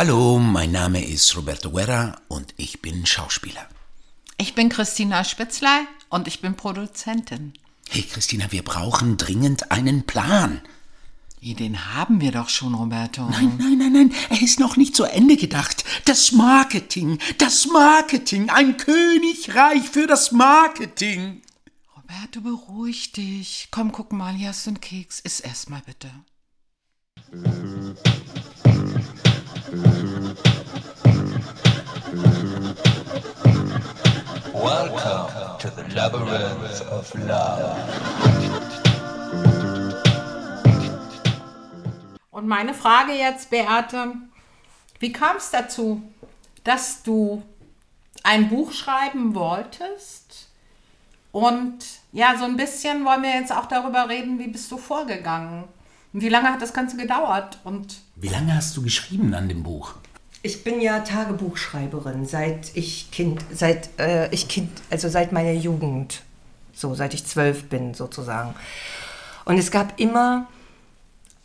Hallo, mein Name ist Roberto Guerra und ich bin Schauspieler. Ich bin Christina Spitzlei und ich bin Produzentin. Hey Christina, wir brauchen dringend einen Plan. Den haben wir doch schon, Roberto. Nein, nein, nein, nein, er ist noch nicht zu Ende gedacht. Das Marketing, das Marketing, ein Königreich für das Marketing. Roberto, beruhig dich. Komm, guck mal, hier hast du einen Keks. Iss erst mal bitte. Welcome to the labyrinth of love. Und meine Frage jetzt, Beate, wie kam es dazu, dass du ein Buch schreiben wolltest? Und ja, so ein bisschen wollen wir jetzt auch darüber reden, wie bist du vorgegangen? Und wie lange hat das Ganze gedauert? Und Wie lange hast du geschrieben an dem Buch? Ich bin ja Tagebuchschreiberin, seit ich Kind, seit äh, ich Kind, also seit meiner Jugend, so seit ich zwölf bin sozusagen. Und es gab immer,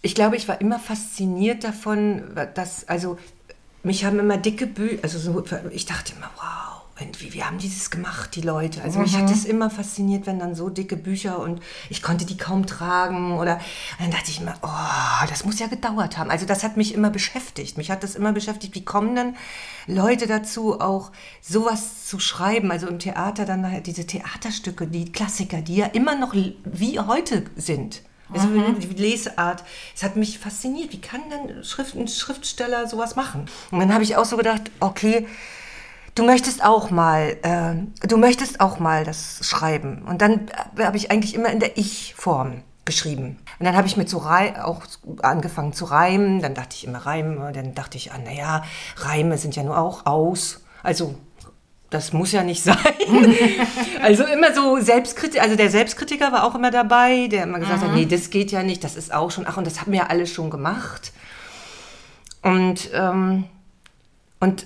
ich glaube, ich war immer fasziniert davon, dass, also mich haben immer dicke Bücher, also so, ich dachte immer, wow, und wie, wie haben die das gemacht, die Leute? Also mich hat es immer fasziniert, wenn dann so dicke Bücher und ich konnte die kaum tragen oder dann dachte ich immer, oh, das muss ja gedauert haben. Also das hat mich immer beschäftigt. Mich hat das immer beschäftigt, wie kommen denn Leute dazu, auch sowas zu schreiben? Also im Theater dann halt diese Theaterstücke, die Klassiker, die ja immer noch wie heute sind. Also die Lesart, es hat mich fasziniert. Wie kann denn Schrift, ein Schriftsteller sowas machen? Und dann habe ich auch so gedacht, okay, du möchtest auch mal, äh, du möchtest auch mal das schreiben. Und dann habe ich eigentlich immer in der Ich-Form geschrieben. Und dann habe ich so Rei auch angefangen zu reimen. Dann dachte ich immer Reime. Dann dachte ich, ah, naja, Reime sind ja nur auch aus. Also das muss ja nicht sein. also immer so Selbstkritiker, also der Selbstkritiker war auch immer dabei, der immer gesagt hat, nee, das geht ja nicht, das ist auch schon, ach, und das haben wir ja alle schon gemacht. Und, ähm, und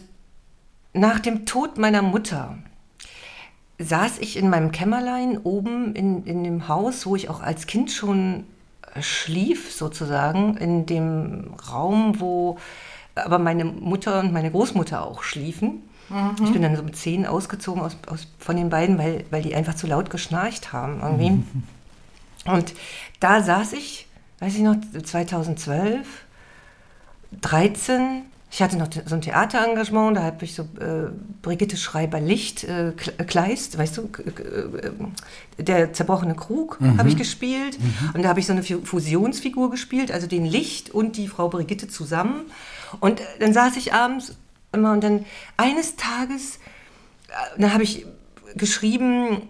nach dem Tod meiner Mutter saß ich in meinem Kämmerlein oben in, in dem Haus, wo ich auch als Kind schon äh, schlief, sozusagen, in dem Raum, wo aber meine Mutter und meine Großmutter auch schliefen. Ich bin dann so mit zehn ausgezogen aus, aus, von den beiden, weil, weil die einfach zu laut geschnarcht haben irgendwie. Und da saß ich, weiß ich noch, 2012, 13. Ich hatte noch so ein Theaterengagement, da habe ich so äh, Brigitte Schreiber-Licht, äh, Kleist, weißt du, äh, der zerbrochene Krug habe ich gespielt. Und da habe ich so eine Fusionsfigur gespielt, also den Licht und die Frau Brigitte zusammen. Und dann saß ich abends immer und dann eines Tages, äh, dann habe ich geschrieben,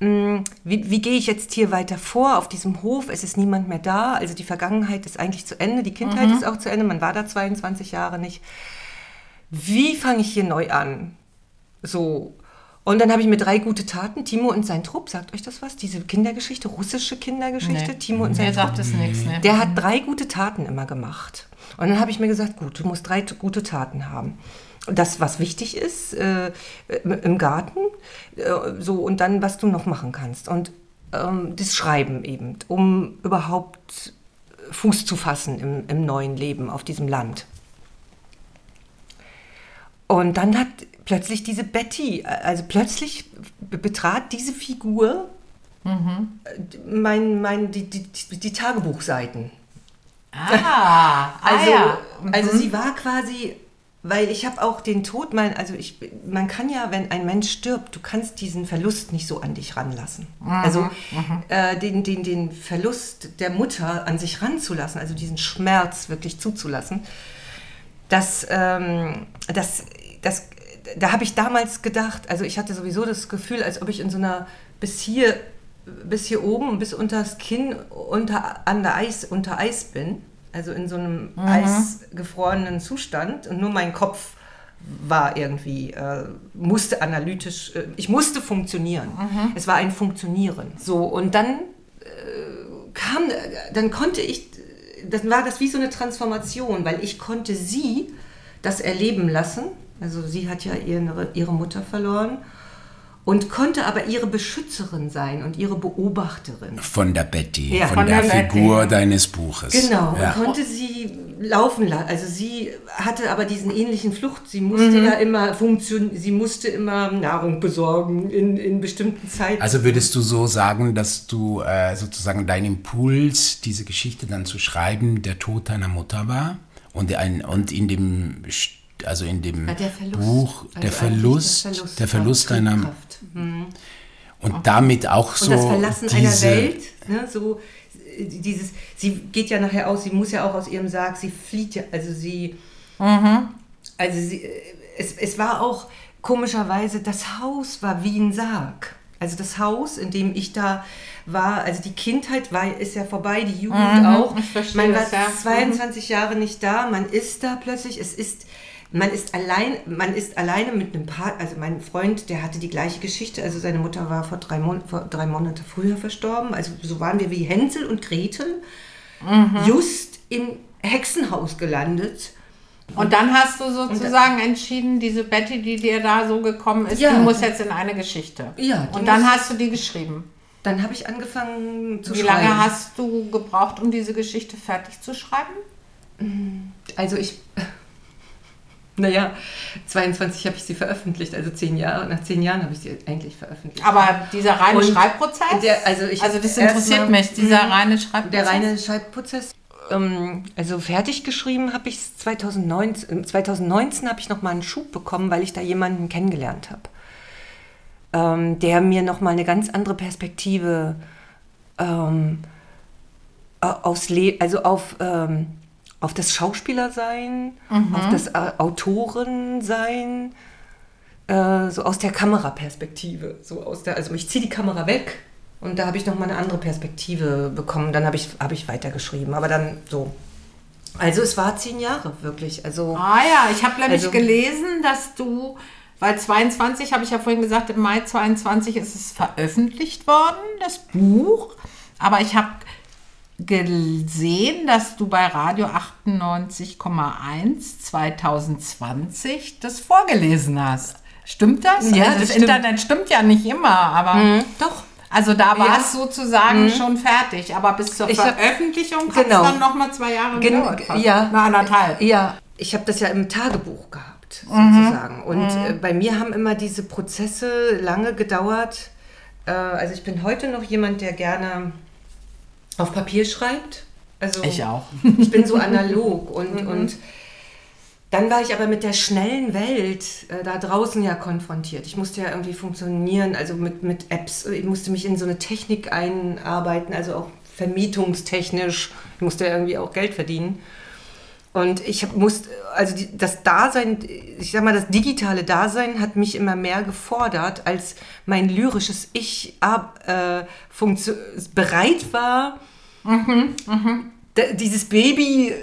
wie, wie gehe ich jetzt hier weiter vor auf diesem Hof? Es ist niemand mehr da, also die Vergangenheit ist eigentlich zu Ende, die Kindheit ist auch zu Ende, man war da 22 Jahre nicht. Wie fange ich hier neu an? So. Und dann habe ich mir drei gute Taten, Timo und sein Trupp, sagt euch das was? Diese Kindergeschichte, russische Kindergeschichte, Nee. Timo und sein mir Trupp. sagt es nichts. Ne? Der hat drei gute Taten immer gemacht. Und dann habe ich mir gesagt, gut, du musst drei gute Taten haben. Das, was wichtig ist äh, im Garten, äh, so und dann, was du noch machen kannst. Und ähm, das Schreiben eben, um überhaupt Fuß zu fassen im, im neuen Leben auf diesem Land. Und dann hat plötzlich diese Betty, also plötzlich be- betrat diese Figur äh, mein, mein, die, die, die Tagebuchseiten. Ah, Also, ah ja. also sie war quasi, weil ich habe auch den Tod, mein, also ich, man kann ja, wenn ein Mensch stirbt, du kannst diesen Verlust nicht so an dich ranlassen. Also äh, den, den, den Verlust der Mutter an sich ranzulassen, also diesen Schmerz wirklich zuzulassen, das, ähm, das, das, da habe ich damals gedacht, also ich hatte sowieso das Gefühl, als ob ich in so einer bis hier bis hier oben, bis unter das Kinn, unter, an der Eis, unter Eis bin. Also in so einem eisgefrorenen Zustand. Und nur mein Kopf war irgendwie, äh, musste analytisch, äh, ich musste funktionieren. Es war ein Funktionieren. So, und dann äh, kam, dann konnte ich, dann war das wie so eine Transformation, weil ich konnte sie das erleben lassen. Also sie hat ja ihre, ihre Mutter verloren. Und konnte aber ihre Beschützerin sein und ihre Beobachterin. Von der Betty, Ja, von, von der, der Betty, Figur ja. deines Buches. Genau, Ja. und konnte sie laufen lassen. Also sie hatte aber diesen ähnlichen Flucht. Sie musste ja immer funktionieren, sie musste immer Nahrung besorgen in, in bestimmten Zeiten. Also würdest du so sagen, dass du äh, sozusagen dein Impuls, diese Geschichte dann zu schreiben, der Tod deiner Mutter war? Und, ein, und in dem, St- also in dem Ja, der Verlust. Buch, Also der Verlust, der Verlust der Verlust deiner, Triebkraft. und damit auch so Und das Verlassen diese, einer Welt, ne, so dieses, sie geht ja nachher aus, sie muss ja auch aus ihrem Sarg, sie flieht ja, also sie, also sie, es, es war auch komischerweise, das Haus war wie ein Sarg. Also das Haus, in dem ich da war, also die Kindheit war, ist ja vorbei, die Jugend auch. ich verstehe man war das, ja. 22 Jahre nicht da, man ist da plötzlich, es ist, man ist allein, man ist alleine mit einem Paar, also mein Freund, der hatte die gleiche Geschichte, also seine Mutter war vor drei, Mon vor drei Monate früher verstorben, also so waren wir wie Hänsel und Gretel, Mhm. just im Hexenhaus gelandet. Und dann hast du sozusagen entschieden, diese Betty, die dir da so gekommen ist, Ja. die muss jetzt in eine Geschichte. Ja, Und dann muss- hast du die geschrieben. Dann habe ich angefangen zu Wie schreiben. lange hast du gebraucht, um diese Geschichte fertig zu schreiben? Also ich, naja, 22 habe ich sie veröffentlicht, also zehn Jahre, nach zehn Jahren habe ich sie eigentlich veröffentlicht. Aber dieser reine Und Schreibprozess? der- also ich- also das interessiert mal- mich, dieser reine Schreibprozess. Der reine Schreibprozess. Ähm, also fertig geschrieben habe ich es 2019. 2019 habe ich nochmal einen Schub bekommen, weil ich da jemanden kennengelernt habe, ähm, der mir nochmal eine ganz andere Perspektive ähm, au- aufs Le also auf, ähm, auf das Schauspielersein, auf das äh, Autorensein, äh, so aus der Kameraperspektive. So aus der, also ich ziehe die Kamera weg und da habe ich nochmal eine andere Perspektive bekommen. Dann habe ich, hab ich weitergeschrieben, aber dann so. Also es war zehn Jahre wirklich. Also Ah ja, ich habe nämlich Also- gelesen, dass du, weil 22, habe ich ja vorhin gesagt, im Mai 22 ist es veröffentlicht worden, das Buch. Aber ich habe gesehen, dass du bei Radio 98,1 2020 das vorgelesen hast. Stimmt das? Ja, also das das stimmt. Internet stimmt ja nicht immer, aber doch. also da war Ja. es sozusagen schon fertig. Aber bis zur Ich Veröffentlichung hat es Genau. dann noch mal zwei Jahre Gen- gedauert. ja. Na, anderthalb. Ja, ich habe das ja im Tagebuch gehabt, Mhm. sozusagen. Und äh, bei mir haben immer diese Prozesse lange gedauert. Äh, also ich bin heute noch jemand, der gerne auf Papier schreibt. Also Ich auch. Ich bin so analog und, und dann war ich aber mit der schnellen Welt äh, da draußen ja konfrontiert. Ich musste ja irgendwie funktionieren, also mit, mit Apps. Ich musste mich in so eine Technik einarbeiten, also auch vermietungstechnisch. Ich musste ja irgendwie auch Geld verdienen. Und ich musste, also die, das Dasein, ich sag mal, das digitale Dasein hat mich immer mehr gefordert, als mein lyrisches Ich ab, äh, bereit war, da- dieses Baby äh,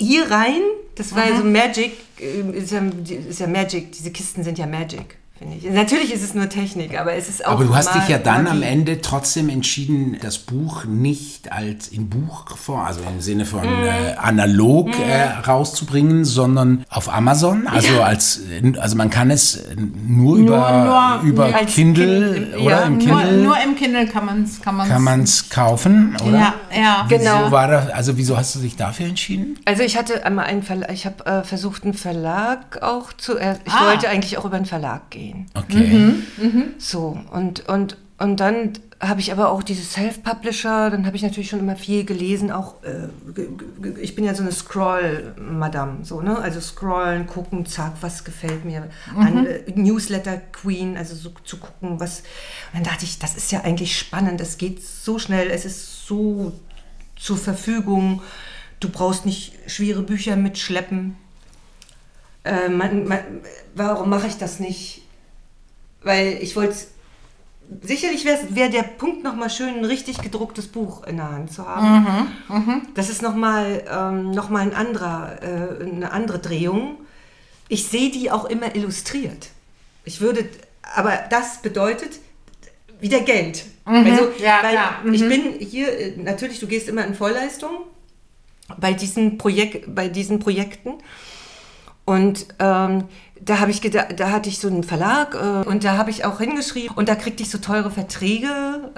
hier rein, das war ja so Magic, äh, ist ja, ist ja Magic, diese Kisten sind ja Magic, finde ich. Natürlich ist es nur Technik, aber es ist auch. Aber du hast dich ja dann am. Ende trotzdem entschieden, das Buch nicht als in Buchform, also im Sinne von Mhm. äh, analog äh, rauszubringen, sondern auf Amazon. Also als also man kann es nur, über, nur über Kindle Kind- oder ja, im Nur, Kindle nur im Kindle kann man es kann man's, kann man es kaufen, oder? Ja, ja. Genau. Wieso war das, also wieso hast du dich dafür entschieden? Also ich hatte einmal einen Verlag, ich habe äh, versucht, einen Verlag auch zu. Äh, ich Ah. wollte eigentlich auch über einen Verlag gehen. Okay. So, und, und, und dann habe ich aber auch diese Self-Publisher, dann habe ich natürlich schon immer viel gelesen, auch, äh, ich bin ja so eine Scroll-Madame, so, ne, also scrollen, gucken, zack, was gefällt mir, an, äh, Newsletter-Queen, also so zu gucken, was, und dann dachte ich, das ist ja eigentlich spannend, es geht so schnell, es ist so zur Verfügung, du brauchst nicht schwere Bücher mitschleppen, äh, man, man, warum mache ich das nicht? Weil ich wollte, sicherlich wäre wär der Punkt nochmal schön, ein richtig gedrucktes Buch in der Hand zu haben. Das ist nochmal ähm, noch mal ein anderer, äh, eine andere Drehung. Ich sehe die auch immer illustriert. Ich würde, aber das bedeutet wieder Geld. Also, Ja, weil klar. ich bin hier, äh, natürlich, du gehst immer in Vollleistung bei diesen, Projek bei diesen Projekten. Und ähm, da habe ich gedacht, da hatte ich so einen Verlag äh, und da habe ich auch hingeschrieben und da kriegte ich so teure Verträge,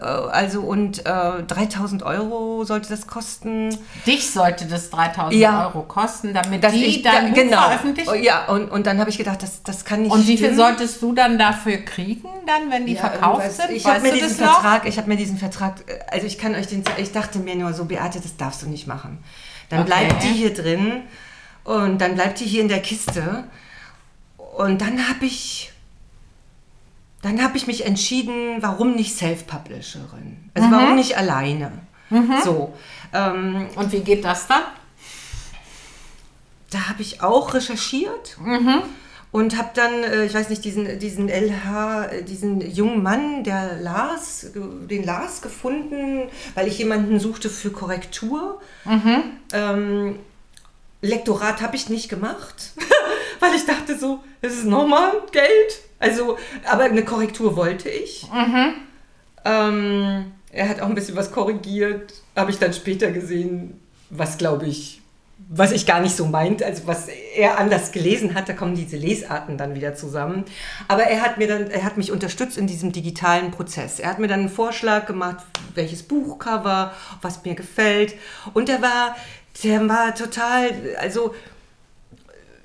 äh, also und äh, 3000 Euro sollte das kosten. Dich sollte das 3000 Ja. Euro kosten, damit Dass die ich- ja, Buch genau. veröffentlichen. Ja, und, und dann habe ich gedacht, das, das kann nicht Und wie viel stimmen. solltest du dann dafür kriegen, dann, wenn die Ja, verkauft sind? Ich habe mir diesen noch? Vertrag, ich habe mir diesen Vertrag, äh, also ich kann euch den, ich dachte mir nur so, Beate, das darfst du nicht machen. Dann Okay. bleibt die hier drin und dann bleibt die hier in der Kiste und dann habe ich, dann habe ich mich entschieden, warum nicht Self-Publisherin? Also warum nicht alleine? So, ähm, Und wie geht das dann? da habe ich auch recherchiert und habe dann, äh, ich weiß nicht, diesen, diesen LH, äh, diesen jungen Mann, der Lars, den Lars gefunden, weil ich jemanden suchte für Korrektur. Ähm, Lektorat habe ich nicht gemacht, weil ich dachte so, das ist normal Geld. Also, aber eine Korrektur wollte ich. Ähm, er hat auch ein bisschen was korrigiert, habe ich dann später gesehen, was glaube ich, was ich gar nicht so meint, also was er anders gelesen hat, da kommen diese Lesarten dann wieder zusammen. Aber er hat mir dann, er hat mich unterstützt in diesem digitalen Prozess. Er hat mir dann einen Vorschlag gemacht, welches Buchcover, was mir gefällt. Und der war, der war total, also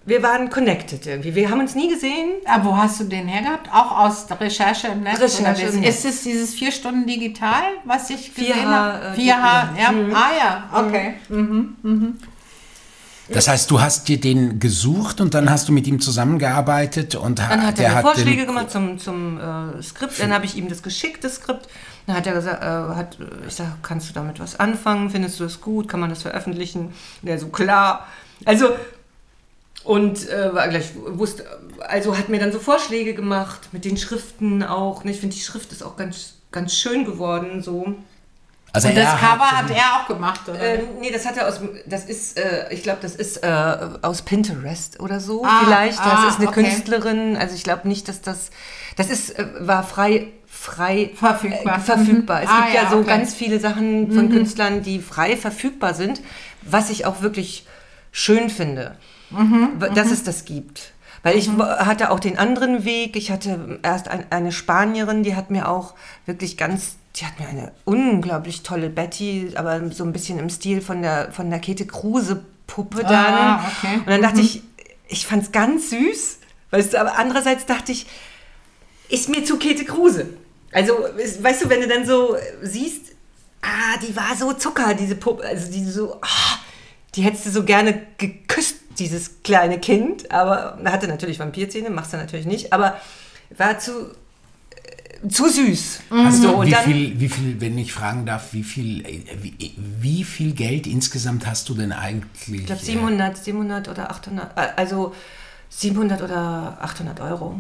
wir waren connected irgendwie. Wir haben uns nie gesehen, Ah, wo hast du den hergehabt? Auch aus der Recherche im Netz? Recherche oder im Netz. Ist es dieses vier Stunden digital, was ich gesehen 4H, habe? äh, 4H, ja. ja. Ah ja, okay. Das heißt, du hast dir den gesucht und dann hast du mit ihm zusammengearbeitet und Dann hat der er mir Vorschläge den, gemacht zum, zum äh, Skript. Dann habe ich ihm das geschickt, das Skript. Dann hat er gesagt, äh, hat, äh, ich sage, kannst du damit was anfangen? Findest du es gut? Kann man das veröffentlichen? Und er so, klar. Also, und äh, war gleich wusste, also hat mir dann so Vorschläge gemacht mit den Schriften auch. ne? Ich finde, die Schrift ist auch ganz, ganz schön geworden, so. Also Und das er Cover hat, hat er auch gemacht, oder? Äh, nee, das hat er aus, das ist, äh, ich glaube, das ist äh, aus Pinterest oder so Ah, vielleicht. Das ah, ist eine okay. Künstlerin, also ich glaube nicht, dass das, das ist, äh, war frei, frei Verfügbar. Äh, verfügbar. Es Mhm. Ah, gibt ja, ja, so okay. Mhm. ganz viele Sachen von Künstlern, die frei verfügbar sind, was ich auch wirklich schön finde, Mhm. dass es das gibt. Weil ich w- hatte auch den anderen Weg. Ich hatte erst ein, eine Spanierin, die hat mir auch wirklich ganz, die hat mir eine unglaublich tolle Betty, aber so ein bisschen im Stil von der, von der Käthe Kruse Puppe dann. Ah, okay. Und dann dachte ich, ich fand es ganz süß. Weißt du, aber andererseits dachte ich, ist mir zu Käthe Kruse. Also, weißt du, wenn du dann so siehst, ah, die war so Zucker, diese Puppe, also die so, ah, die hättest du so gerne geküsst, dieses kleine Kind, aber hatte natürlich Vampirzähne, machst du natürlich nicht, aber war zu, äh, zu süß. also So, und wie dann, viel, wie viel, wenn ich fragen darf, wie viel, äh, wie, wie viel Geld insgesamt hast du denn eigentlich? ich glaube 700, 700 oder 800, äh, also 700 oder 800 Euro.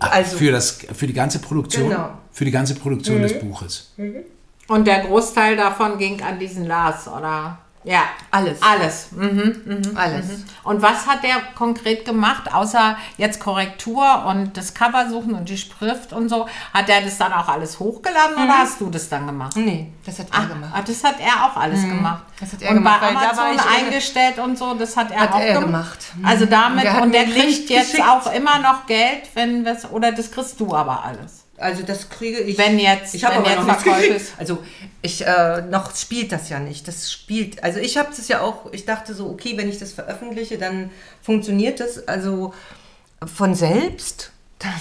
äh, also- für, das, für die ganze Produktion? Genau. Für die ganze Produktion des Buches. Und der Großteil davon ging an diesen Lars, oder? Ja. Alles. Alles. Mhm. Alles. Und was hat der konkret gemacht, außer jetzt Korrektur und das Cover suchen und die Schrift und so? Hat er das dann auch alles hochgeladen oder hast du das dann gemacht? Nee, das hat er Ah, gemacht. ah, das hat er auch alles gemacht. das hat er und gemacht, bei da war Amazon eingestellt und so, das hat er Hat auch er gem- gemacht. Mhm. Also damit, Und er und der kriegt jetzt geschickt. auch immer noch Geld, wenn wir oder das kriegst du aber alles. Also das kriege ich. Wenn jetzt- ich habe aber jetzt noch nichts gekriegt. ist. Also ich äh, noch spielt das ja nicht. Das spielt. Also ich habe das ja auch. Ich dachte so, okay, wenn ich das veröffentliche, dann funktioniert das also von selbst. Dann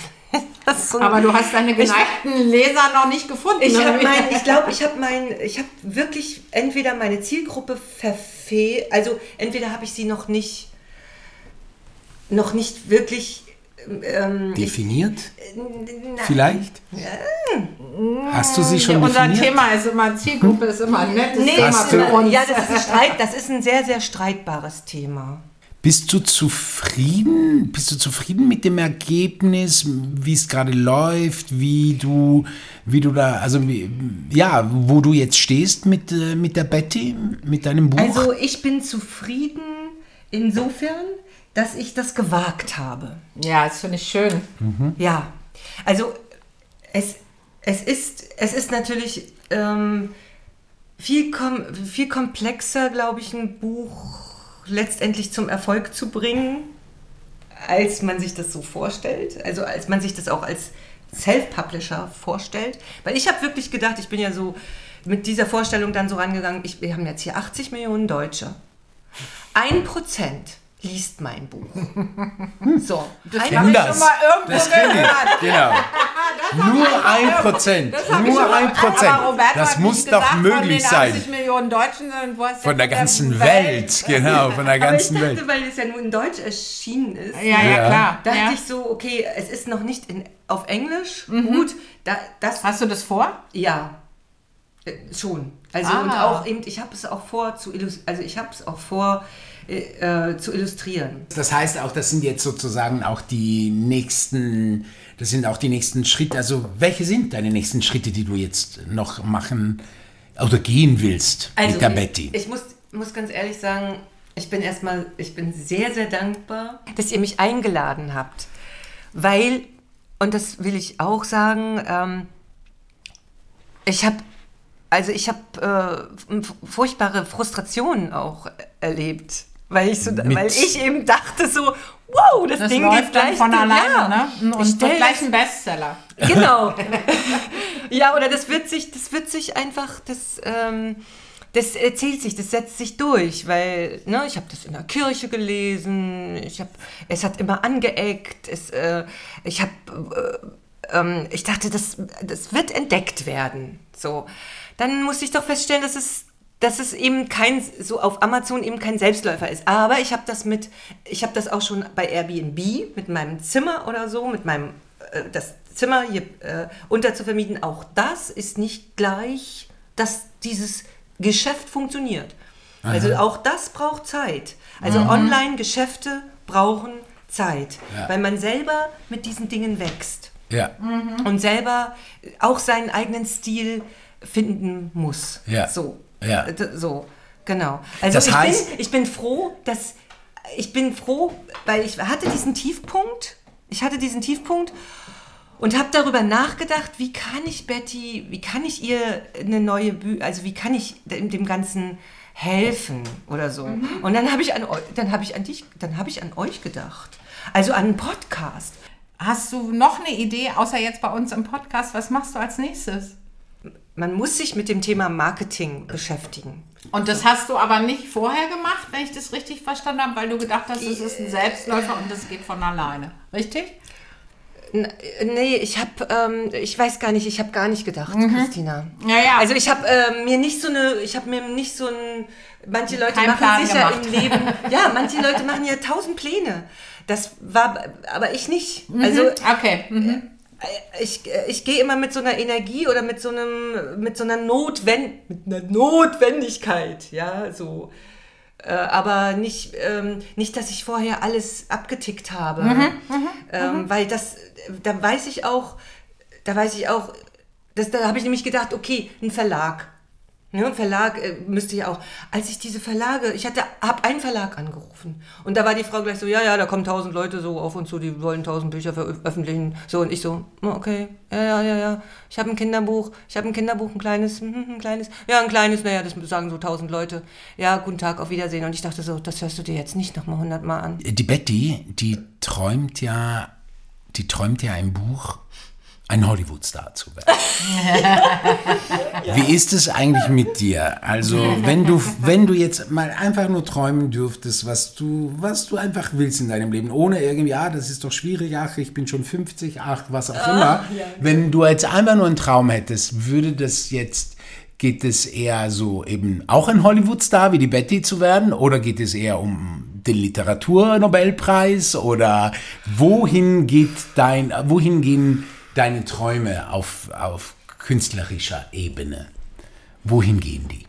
ist das so Aber du hast deine geneigten Leser noch nicht gefunden. Ich mein, ich glaube, ich habe mein, ich habe wirklich entweder meine Zielgruppe verfehlt, also entweder habe ich sie noch nicht, noch nicht wirklich ähm, Definiert? na, Vielleicht? Hast du sie schon Unser definiert? Thema ist immer, Zielgruppe ist immer ein nettes Nee, Thema für uns. ja, das ist, ein Streit, das ist ein sehr, sehr streitbares Thema. Bist du zufrieden? Bist du zufrieden mit dem Ergebnis, wie es gerade läuft, wie du, wie du da, also wie, ja, wo du jetzt stehst mit, äh, mit der Betty, mit deinem Buch? Also ich bin zufrieden insofern, dass ich das gewagt habe. Ja, das finde ich schön. Ja, also es, es, ist, es ist natürlich ähm, viel, kom viel komplexer, glaube ich, ein Buch letztendlich zum Erfolg zu bringen. als man sich das so vorstellt. Also als man sich das auch als Self-Publisher vorstellt. Weil ich habe wirklich gedacht, ich bin ja so mit dieser Vorstellung dann so rangegangen, ich, wir haben jetzt hier 80 Millionen Deutsche. Ein Prozent liest mein Buch. So, das Kenn das. irgendwo Das ich. Genau. Nur ein Prozent. Nur ein Prozent. Aber Roberto Das hat muss nicht doch gesagt, möglich von den 80 sein. Millionen Deutschen, sondern wo hast du Von der ganzen Welt. Genau, von der Aber ich ganzen dachte, Welt. weil es ja nur in Deutsch erschienen ist, Ja, ja, Ja. klar. dachte ja. ich so, okay, es ist noch nicht in, auf Englisch. Gut, da, das Hast du das vor? Ja, äh, schon. Also Ah. und auch eben, ich habe es auch vor zu also ich habe es auch vor äh, äh, zu illustrieren. Das heißt auch, das sind jetzt sozusagen auch die nächsten, das sind auch die nächsten Schritte. Also welche sind deine nächsten Schritte, die du jetzt noch machen oder gehen willst mit der ich, Betty? ich muss, muss ganz ehrlich sagen, ich bin erstmal, ich bin sehr, sehr dankbar, dass ihr mich eingeladen habt. Weil, und das will ich auch sagen, ähm, ich habe also ich habe äh, furchtbare Frustrationen auch erlebt, weil ich, so, Mit- weil ich eben dachte so, wow, das, Das Ding läuft geht gleich dann von ja. alleine, ne? Ich Und wird gleich ein Bestseller. Genau. ja, oder das wird sich, das wird sich einfach, das, ähm, das erzählt sich, das setzt sich durch, weil, ne, ich habe das in der Kirche gelesen, ich habe, es hat immer angeeckt, es, äh, ich habe, äh, ähm, ich dachte, das, das wird entdeckt werden, so. Dann musste ich doch feststellen, dass es dass es eben kein, so auf Amazon eben kein Selbstläufer ist. Aber ich habe das mit, ich habe das auch schon bei Airbnb mit meinem Zimmer oder so, mit meinem, äh, das Zimmer hier äh, unterzuvermieten. Auch das ist nicht gleich, dass dieses Geschäft funktioniert. Also auch das braucht Zeit. Also Online-Geschäfte brauchen Zeit, Ja. weil man selber mit diesen Dingen wächst Ja, und selber auch seinen eigenen Stil finden muss. Ja. So. Ja. D- So, genau. Also Das ich, heißt- bin, ich bin froh, dass ich bin froh, weil ich hatte diesen Tiefpunkt. Ich hatte diesen Tiefpunkt und habe darüber nachgedacht, wie kann ich Betty, wie kann ich ihr eine neue Bühne, also wie kann ich dem, dem Ganzen helfen oder so. Und dann habe ich an dann habe ich an dich, dann habe ich an euch gedacht. Also an einen Podcast. Hast du noch eine Idee, außer jetzt bei uns im Podcast? Was machst du als nächstes? Man muss sich mit dem Thema Marketing beschäftigen. Und das hast du aber nicht vorher gemacht, wenn ich das richtig verstanden habe, weil du gedacht hast, es ist ein Selbstläufer und das geht von alleine. Richtig? N- Nee, ich habe, ähm, ich weiß gar nicht, ich habe gar nicht gedacht, Christina. Ja, ja. Also ich habe äh, mir nicht so eine, ich habe mir nicht so ein, manche Leute Keinen machen Plan sich ja gemacht. im Leben, ja, manche Leute machen ja tausend Pläne. Das war, aber ich nicht. Also Okay. Mhm. Ich, ich gehe immer mit so einer Energie oder mit so einem, mit so einer Notwend, mit einer Notwendigkeit, ja, so. Äh, aber nicht, ähm, nicht, dass ich vorher alles abgetickt habe, ähm, weil das, da weiß ich auch, da weiß ich auch, das, da habe ich nämlich gedacht, okay, ein Verlag. Ne, ein Verlag äh, müsste ja auch. Als ich diese Verlage, ich hatte, habe einen Verlag angerufen und da war die Frau gleich so, ja, ja, da kommen tausend Leute so auf uns zu, die wollen tausend Bücher veröffentlichen. So und ich so, "Oh, okay, ja, ja, ja, ja. Ich habe ein Kinderbuch, ich habe ein Kinderbuch, ein kleines, hm, ein kleines, ja, ein kleines, naja, das sagen so tausend Leute. Ja, guten Tag, auf Wiedersehen. Und ich dachte so, das hörst du dir jetzt nicht nochmal hundertmal an. die Betty, die träumt ja, die träumt ja im Buch, ein Hollywood-Star zu werden. Wie ist es eigentlich mit dir? Also, wenn du, wenn du jetzt mal einfach nur träumen dürftest, was du, was du einfach willst in deinem Leben, ohne irgendwie, ah, das ist doch schwierig, ach, ich bin schon 50, ach, was auch immer. Wenn du jetzt einfach nur einen Traum hättest, würde das jetzt, geht es eher so eben auch ein Hollywood-Star wie die Betty zu werden? Oder geht es eher um den Literaturnobelpreis? Oder wohin geht dein, wohin gehen deine Träume auf, auf künstlerischer Ebene? Wohin gehen die?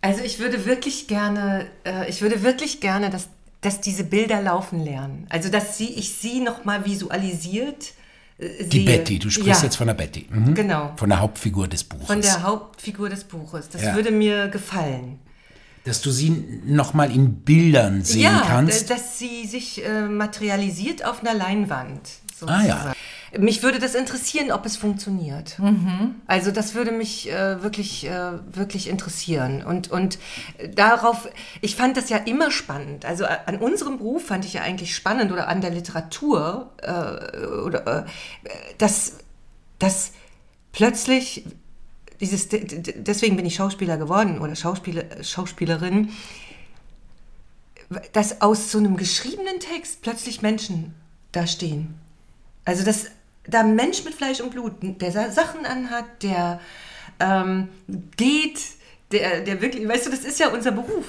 Also ich würde wirklich gerne, äh, ich würde wirklich gerne, dass, dass diese Bilder laufen lernen. Also dass sie, ich sie nochmal visualisiert äh, Die sehe. Betty, du sprichst ja, jetzt von der Betty. Mhm. Genau. Von der Hauptfigur des Buches. Von der Hauptfigur des Buches. Das Ja. würde mir gefallen. Dass du sie nochmal in Bildern sehen ja, kannst. d- dass sie sich äh, materialisiert auf einer Leinwand. Ah, ja. sozusagen. mich würde das interessieren, ob es funktioniert. Also das würde mich äh, wirklich, äh, wirklich interessieren. Und, und darauf, ich fand das ja immer spannend. Also a- an unserem Beruf fand ich ja eigentlich spannend oder an der Literatur, äh, oder, äh, dass, dass plötzlich dieses, de- de- deswegen bin ich Schauspieler geworden oder Schauspieler, Schauspielerin, dass aus so einem geschriebenen Text plötzlich Menschen da stehen. Also dass da ein Mensch mit Fleisch und Blut, der Sa- Sachen anhat, der ähm, geht, der, der wirklich, weißt du, das ist ja unser Beruf.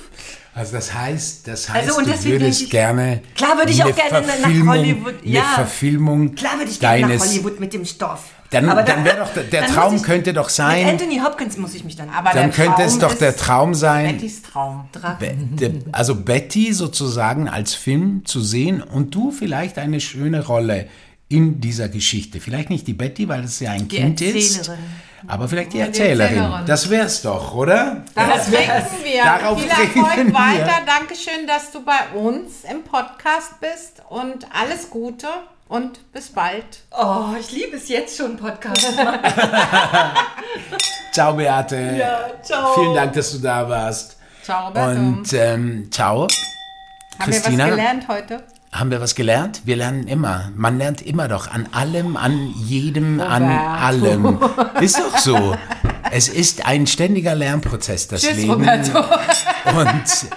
Also das heißt, das heißt, Also und du würdest ich- gerne Klar würde ich auch gerne nach Verfilmung- Hollywood, ja. eine Verfilmung Klar würde ich gerne nach deines Hollywood mit dem Stoff. Dann, Aber dann da- wäre doch der, der dann Traum ich- könnte doch Mit sein, Anthony Hopkins muss ich mich dann. Aber dann könnte es Traum doch der Traum sein, Bettys Traum. Be- de- also Betty sozusagen als Film zu sehen und du vielleicht eine schöne Rolle in dieser Geschichte. Vielleicht nicht die Betty, weil es ja ein Die Kind ist, Erzählerin. aber vielleicht die Erzählerin. Erzählerin. Das wär's doch, oder? Das trinken wir. Darauf Viel Erfolg wir. weiter. Dankeschön, dass du bei uns im Podcast bist und alles Gute und bis bald. Oh, ich liebe es jetzt schon, Podcast. Ciao, Beate. ciao. Vielen Dank, dass du da warst. Ciao, Roberto. Und ähm, ciao. Haben wir was Christina? gelernt heute? Haben wir was gelernt? Wir lernen immer. Man lernt immer doch an allem, an jedem, an Roberto. allem. Ist doch so. Es ist ein ständiger Lernprozess, das Tschüss, Leben. Roberto. Und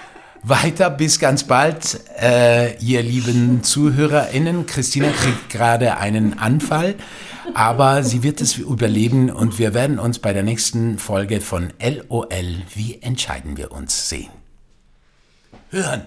weiter bis ganz bald, äh, ihr lieben ZuhörerInnen. Christina kriegt gerade einen Anfall, aber sie wird es überleben und wir werden uns bei der nächsten Folge von LOL, wie entscheiden wir uns, sehen. Hören.